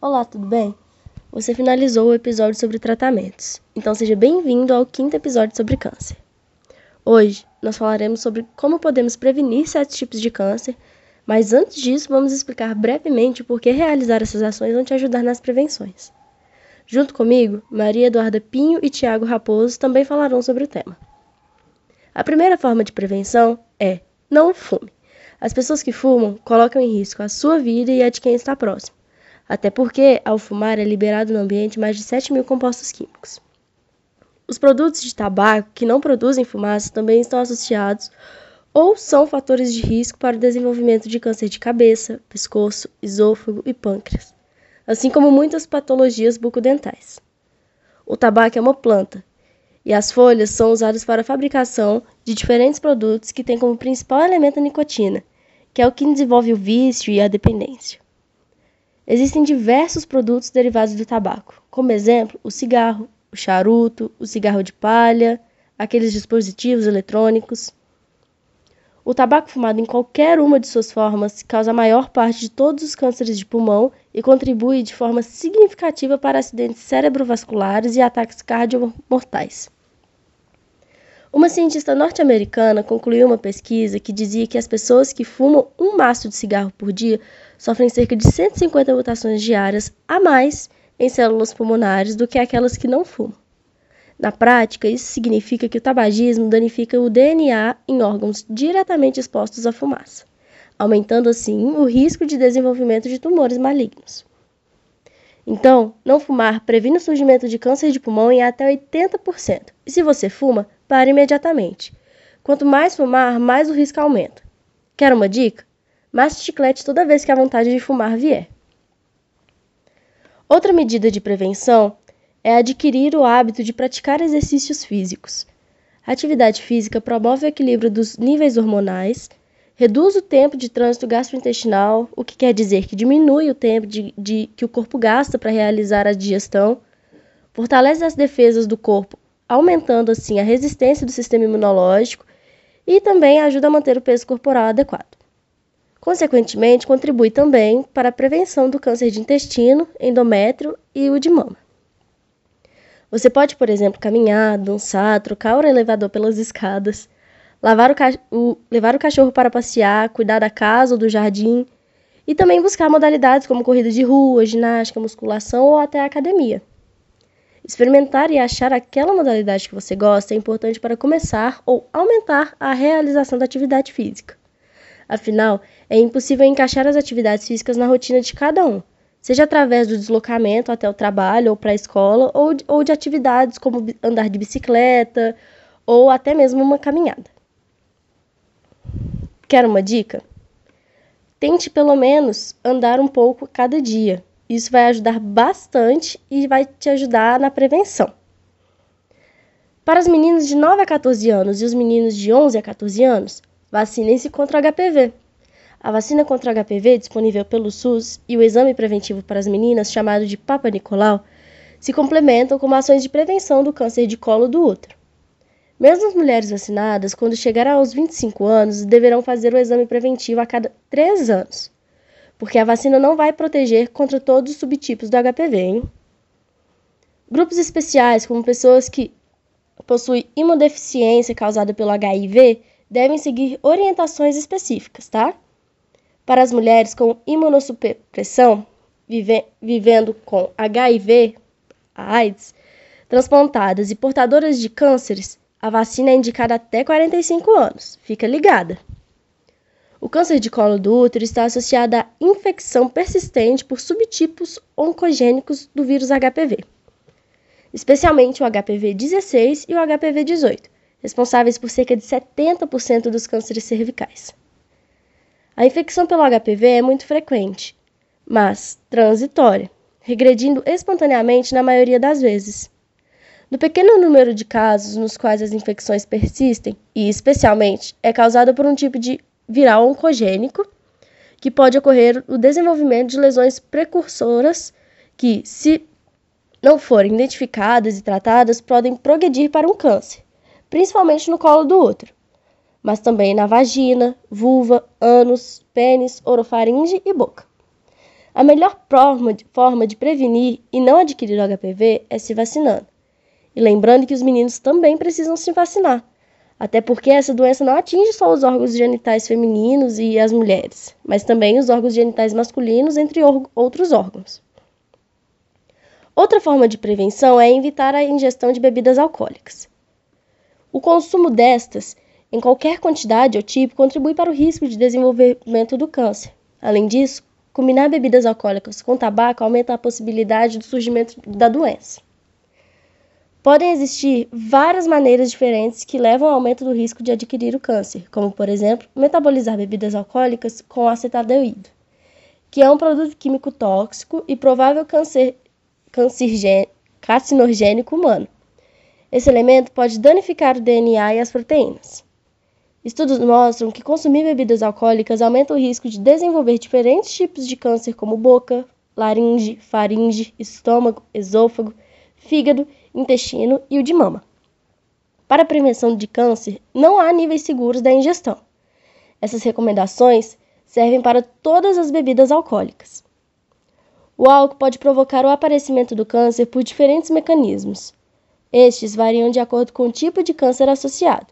Olá, tudo bem? Você finalizou o episódio sobre tratamentos, então seja bem-vindo ao quinto episódio sobre câncer. Hoje nós falaremos sobre como podemos prevenir certos tipos de câncer, mas antes disso vamos explicar brevemente por que realizar essas ações vão te ajudar nas prevenções. Junto comigo, Maria Eduarda Pinho e Tiago Raposo também falarão sobre o tema. A primeira forma de prevenção é não fume. As pessoas que fumam colocam em risco a sua vida e a de quem está próximo, até porque, ao fumar, é liberado no ambiente mais de 7 mil compostos químicos. Os produtos de tabaco que não produzem fumaça também estão associados ou são fatores de risco para o desenvolvimento de câncer de cabeça, pescoço, esôfago e pâncreas, assim como muitas patologias bucodentais. O tabaco é uma planta e as folhas são usadas para a fabricação de diferentes produtos que têm como principal elemento a nicotina, que é o que desenvolve o vício e a dependência. Existem diversos produtos derivados do tabaco, como exemplo, o cigarro, o charuto, o cigarro de palha, aqueles dispositivos eletrônicos. O tabaco fumado em qualquer uma de suas formas causa a maior parte de todos os cânceres de pulmão e contribui de forma significativa para acidentes cerebrovasculares e ataques cardiomortais. Uma cientista norte-americana concluiu uma pesquisa que dizia que as pessoas que fumam um maço de cigarro por dia sofrem cerca de 150 mutações diárias a mais em células pulmonares do que aquelas que não fumam. Na prática, isso significa que o tabagismo danifica o DNA em órgãos diretamente expostos à fumaça, aumentando assim o risco de desenvolvimento de tumores malignos. Então, não fumar previne o surgimento de câncer de pulmão em até 80%. E se você fuma, pare imediatamente. Quanto mais fumar, mais o risco aumenta. Quer uma dica? Masse chiclete toda vez que a vontade de fumar vier. Outra medida de prevenção é adquirir o hábito de praticar exercícios físicos. A atividade física promove o equilíbrio dos níveis hormonais, reduz o tempo de trânsito gastrointestinal, o que quer dizer que diminui o tempo de, de que o corpo gasta para realizar a digestão, fortalece as defesas do corpo aumentando assim a resistência do sistema imunológico e também ajuda a manter o peso corporal adequado. Consequentemente, contribui também para a prevenção do câncer de intestino, endométrio e o de mama. Você pode, por exemplo, caminhar, dançar, trocar o elevador pelas escadas, lavar o, o, levar o cachorro para passear, cuidar da casa ou do jardim e também buscar modalidades como corrida de rua, ginástica, musculação ou até academia. Experimentar e achar aquela modalidade que você gosta é importante para começar ou aumentar a realização da atividade física. Afinal, é impossível encaixar as atividades físicas na rotina de cada um, seja através do deslocamento até o trabalho ou para a escola, ou, ou de atividades como andar de bicicleta ou até mesmo uma caminhada. Quer uma dica? Tente pelo menos andar um pouco cada dia, isso vai ajudar bastante e vai te ajudar na prevenção. Para as meninas de 9 a 14 anos e os meninos de 11 a 14 anos, vacinem-se contra HPV. A vacina contra HPV disponível pelo SUS e o exame preventivo para as meninas, chamado de Papa Nicolau, se complementam com ações de prevenção do câncer de colo do útero. Mesmo as mulheres vacinadas, quando chegarem aos 25 anos, deverão fazer o exame preventivo a cada 3 anos porque a vacina não vai proteger contra todos os subtipos do HPV, hein? Grupos especiais, como pessoas que possuem imunodeficiência causada pelo HIV, devem seguir orientações específicas, tá? Para as mulheres com imunossupressão, vive vivendo com HIV, AIDS, transplantadas e portadoras de cânceres, a vacina é indicada até 45 anos. Fica ligada! O câncer de colo do útero está associado à infecção persistente por subtipos oncogênicos do vírus HPV, especialmente o HPV 16 e o HPV 18, responsáveis por cerca de 70% dos cânceres cervicais. A infecção pelo HPV é muito frequente, mas transitória, regredindo espontaneamente na maioria das vezes. No pequeno número de casos nos quais as infecções persistem, e especialmente é causada por um tipo de viral oncogênico, que pode ocorrer o desenvolvimento de lesões precursoras que, se não forem identificadas e tratadas, podem progredir para um câncer, principalmente no colo do útero, mas também na vagina, vulva, ânus, pênis, orofaringe e boca. A melhor forma de, prevenir e não adquirir o HPV é se vacinando. E lembrando que os meninos também precisam se vacinar, até porque essa doença não atinge só os órgãos genitais femininos e as mulheres, mas também os órgãos genitais masculinos, entre outros órgãos. Outra forma de prevenção é evitar a ingestão de bebidas alcoólicas. O consumo destas, em qualquer quantidade ou tipo, contribui para o risco de desenvolvimento do câncer. Além disso, combinar bebidas alcoólicas com tabaco aumenta a possibilidade do surgimento da doença. Podem existir várias maneiras diferentes que levam ao aumento do risco de adquirir o câncer, como, por exemplo, metabolizar bebidas alcoólicas com acetaldeído, que é um produto químico tóxico e provável câncer, carcinogênico humano. Esse elemento pode danificar o DNA e as proteínas. Estudos mostram que consumir bebidas alcoólicas aumenta o risco de desenvolver diferentes tipos de câncer, como boca, laringe, faringe, estômago, esôfago, fígado, intestino e o de mama. Para a prevenção de câncer, não há níveis seguros da ingestão. Essas recomendações servem para todas as bebidas alcoólicas. O álcool pode provocar o aparecimento do câncer por diferentes mecanismos. Estes variam de acordo com o tipo de câncer associado.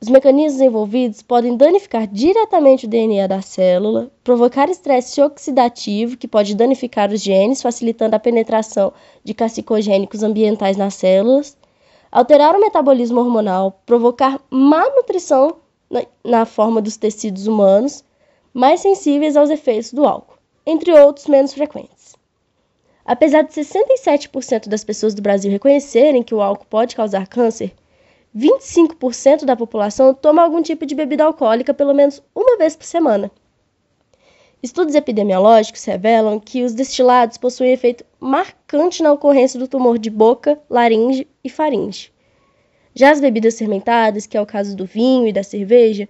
Os mecanismos envolvidos podem danificar diretamente o DNA da célula, provocar estresse oxidativo, que pode danificar os genes, facilitando a penetração de carcinogênicos ambientais nas células, alterar o metabolismo hormonal, provocar má nutrição na, na forma dos tecidos humanos, mais sensíveis aos efeitos do álcool, entre outros menos frequentes. Apesar de 67% das pessoas do Brasil reconhecerem que o álcool pode causar câncer, 25% da população toma algum tipo de bebida alcoólica pelo menos uma vez por semana. Estudos epidemiológicos revelam que os destilados possuem efeito marcante na ocorrência do tumor de boca, laringe e faringe. Já as bebidas fermentadas, que é o caso do vinho e da cerveja,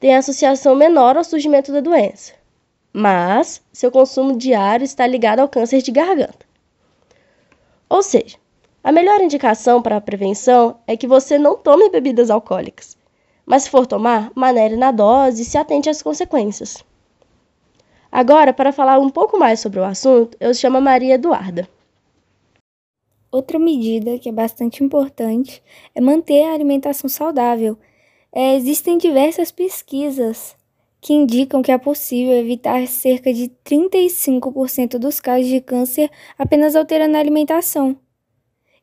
têm associação menor ao surgimento da doença, mas seu consumo diário está ligado ao câncer de garganta. Ou seja, a melhor indicação para a prevenção é que você não tome bebidas alcoólicas, mas se for tomar, manere na dose e se atente às consequências. Agora, para falar um pouco mais sobre o assunto, eu chamo a Maria Eduarda. Outra medida que é bastante importante é manter a alimentação saudável. É, existem diversas pesquisas que indicam que é possível evitar cerca de 35% dos casos de câncer apenas alterando a alimentação.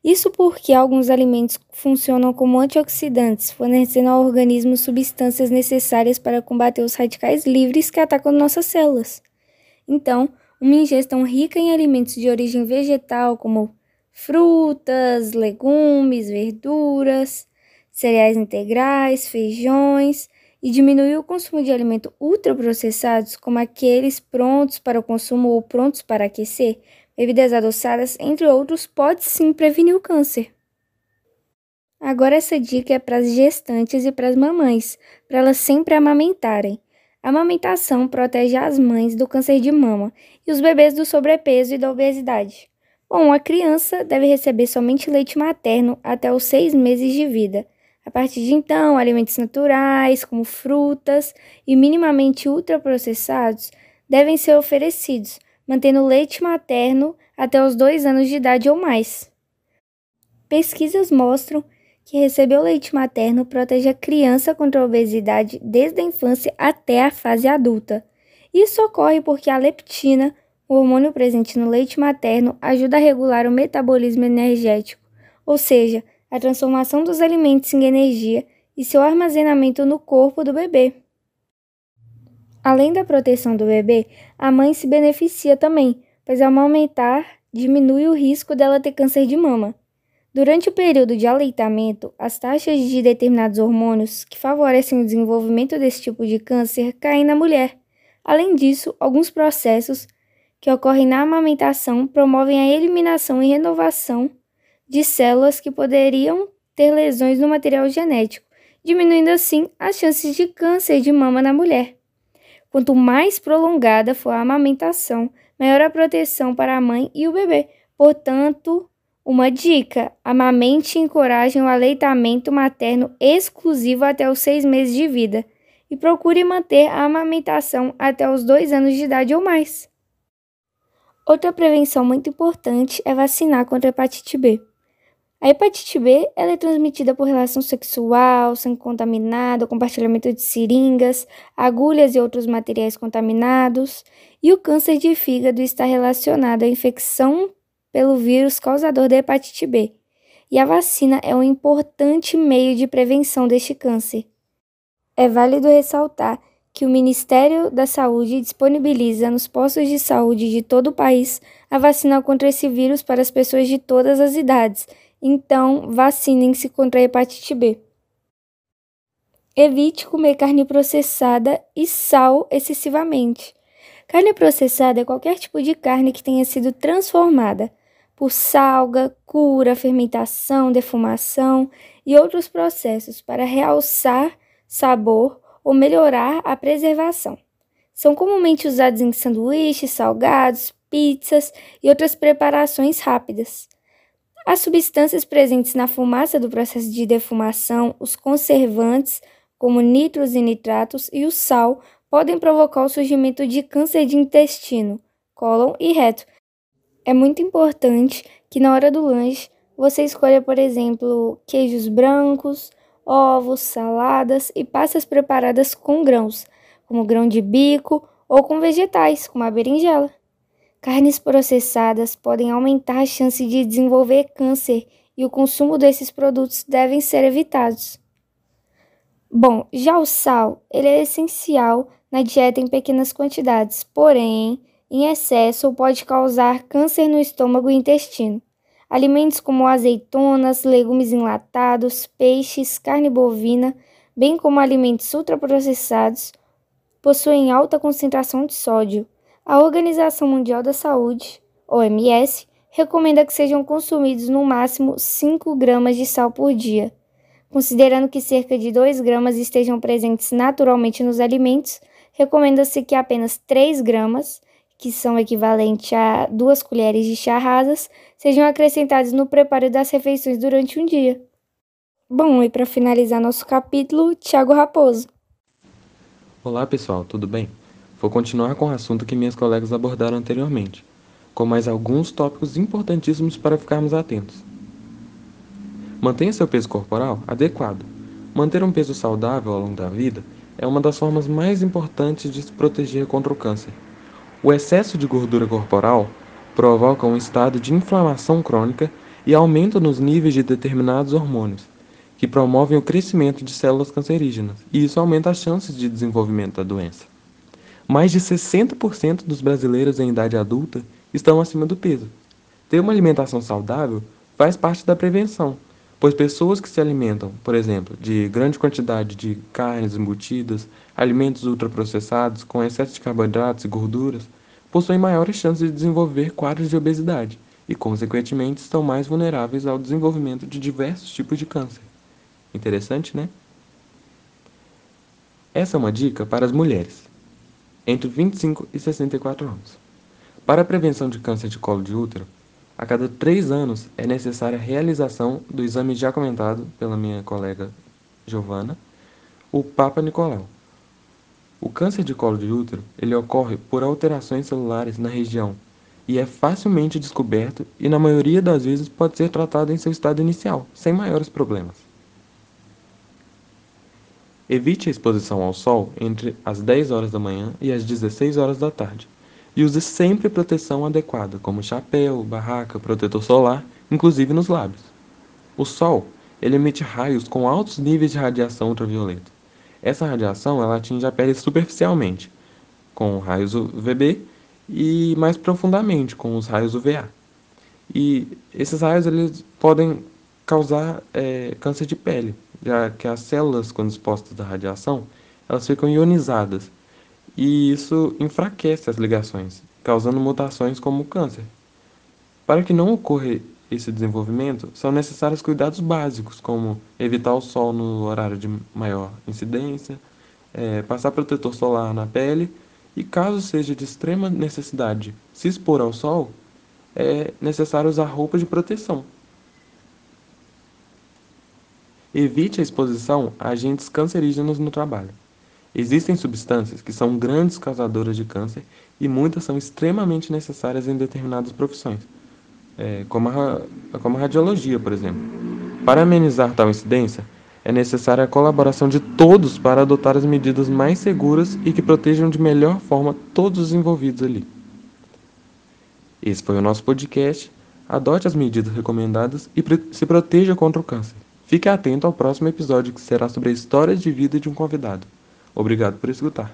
Isso porque alguns alimentos funcionam como antioxidantes, fornecendo ao organismo substâncias necessárias para combater os radicais livres que atacam nossas células. Então, uma ingestão rica em alimentos de origem vegetal, como frutas, legumes, verduras, cereais integrais, feijões, e diminuir o consumo de alimentos ultraprocessados, como aqueles prontos para o consumo ou prontos para aquecer, bebidas adoçadas, entre outros, pode sim prevenir o câncer. Agora essa dica é para as gestantes e para as mamães, para elas sempre amamentarem. A amamentação protege as mães do câncer de mama e os bebês do sobrepeso e da obesidade. Bom, a criança deve receber somente leite materno até os seis meses de vida. A partir de então, alimentos naturais, como frutas e minimamente ultraprocessados, devem ser oferecidos, mantendo leite materno até os dois anos de idade ou mais. Pesquisas mostram que receber o leite materno protege a criança contra a obesidade desde a infância até a fase adulta. Isso ocorre porque a leptina, o hormônio presente no leite materno, ajuda a regular o metabolismo energético, ou seja, a transformação dos alimentos em energia e seu armazenamento no corpo do bebê. Além da proteção do bebê, a mãe se beneficia também, pois ao amamentar diminui o risco dela ter câncer de mama. Durante o período de aleitamento, as taxas de determinados hormônios que favorecem o desenvolvimento desse tipo de câncer caem na mulher. Além disso, alguns processos que ocorrem na amamentação promovem a eliminação e renovação de células que poderiam ter lesões no material genético, diminuindo assim as chances de câncer de mama na mulher. Quanto mais prolongada for a amamentação, maior a proteção para a mãe e o bebê. Portanto, uma dica: amamente e encoraje o aleitamento materno exclusivo até os seis meses de vida e procure manter a amamentação até os dois anos de idade ou mais. Outra prevenção muito importante é vacinar contra a hepatite B. A hepatite B ela é transmitida por relação sexual, sangue contaminado, compartilhamento de seringas, agulhas e outros materiais contaminados, e o câncer de fígado está relacionado à infecção pelo vírus causador da hepatite B. E a vacina é um importante meio de prevenção deste câncer. É válido ressaltar que o Ministério da Saúde disponibiliza nos postos de saúde de todo o país a vacina contra esse vírus para as pessoas de todas as idades então, vacinem-se contra a hepatite B. Evite comer carne processada e sal excessivamente. Carne processada é qualquer tipo de carne que tenha sido transformada por salga, cura, fermentação, defumação e outros processos para realçar sabor ou melhorar a preservação. São comumente usados em sanduíches, salgados, pizzas e outras preparações rápidas. As substâncias presentes na fumaça do processo de defumação, os conservantes, como nitros e nitratos, e o sal, podem provocar o surgimento de câncer de intestino, cólon e reto. É muito importante que na hora do lanche você escolha, por exemplo, queijos brancos, ovos, saladas e pastas preparadas com grãos, como grão de bico ou com vegetais, como a berinjela. Carnes processadas podem aumentar a chance de desenvolver câncer e o consumo desses produtos devem ser evitados. Bom, já o sal, ele é essencial na dieta em pequenas quantidades, porém, em excesso pode causar câncer no estômago e intestino. Alimentos como azeitonas, legumes enlatados, peixes, carne bovina, bem como alimentos ultraprocessados, possuem alta concentração de sódio a Organização Mundial da Saúde, OMS, recomenda que sejam consumidos no máximo 5 gramas de sal por dia. Considerando que cerca de 2 gramas estejam presentes naturalmente nos alimentos, recomenda-se que apenas 3 gramas, que são equivalentes a 2 colheres de chá rasas, sejam acrescentados no preparo das refeições durante um dia. Bom, e para finalizar nosso capítulo, Tiago Raposo. Olá pessoal, tudo bem? Vou continuar com o assunto que minhas colegas abordaram anteriormente, com mais alguns tópicos importantíssimos para ficarmos atentos. Mantenha seu peso corporal adequado. Manter um peso saudável ao longo da vida é uma das formas mais importantes de se proteger contra o câncer. O excesso de gordura corporal provoca um estado de inflamação crônica e aumento nos níveis de determinados hormônios, que promovem o crescimento de células cancerígenas, e isso aumenta as chances de desenvolvimento da doença. Mais de 60% dos brasileiros em idade adulta estão acima do peso. Ter uma alimentação saudável faz parte da prevenção, pois pessoas que se alimentam, por exemplo, de grande quantidade de carnes embutidas, alimentos ultraprocessados com excesso de carboidratos e gorduras, possuem maiores chances de desenvolver quadros de obesidade e, consequentemente, estão mais vulneráveis ao desenvolvimento de diversos tipos de câncer. Interessante, né? Essa é uma dica para as mulheres entre 25 e 64 anos. Para a prevenção de câncer de colo de útero, a cada três anos é necessária a realização do exame já comentado pela minha colega Giovana, o Papa Nicolau. O câncer de colo de útero ele ocorre por alterações celulares na região e é facilmente descoberto e na maioria das vezes pode ser tratado em seu estado inicial, sem maiores problemas. Evite a exposição ao sol entre as 10 horas da manhã e as 16 horas da tarde. E use sempre proteção adequada, como chapéu, barraca, protetor solar, inclusive nos lábios. O sol ele emite raios com altos níveis de radiação ultravioleta. Essa radiação ela atinge a pele superficialmente, com raios UVB, e mais profundamente, com os raios UVA. E esses raios eles podem causar é, câncer de pele, já que as células, quando expostas à radiação, elas ficam ionizadas e isso enfraquece as ligações, causando mutações como o câncer. Para que não ocorra esse desenvolvimento, são necessários cuidados básicos, como evitar o sol no horário de maior incidência, é, passar protetor solar na pele e, caso seja de extrema necessidade se expor ao sol, é necessário usar roupa de proteção, Evite a exposição a agentes cancerígenos no trabalho. Existem substâncias que são grandes causadoras de câncer e muitas são extremamente necessárias em determinadas profissões, é, como, a, como a radiologia, por exemplo. Para amenizar tal incidência, é necessária a colaboração de todos para adotar as medidas mais seguras e que protejam de melhor forma todos os envolvidos ali. Esse foi o nosso podcast. Adote as medidas recomendadas e se proteja contra o câncer. Fique atento ao próximo episódio que será sobre a história de vida de um convidado. Obrigado por escutar.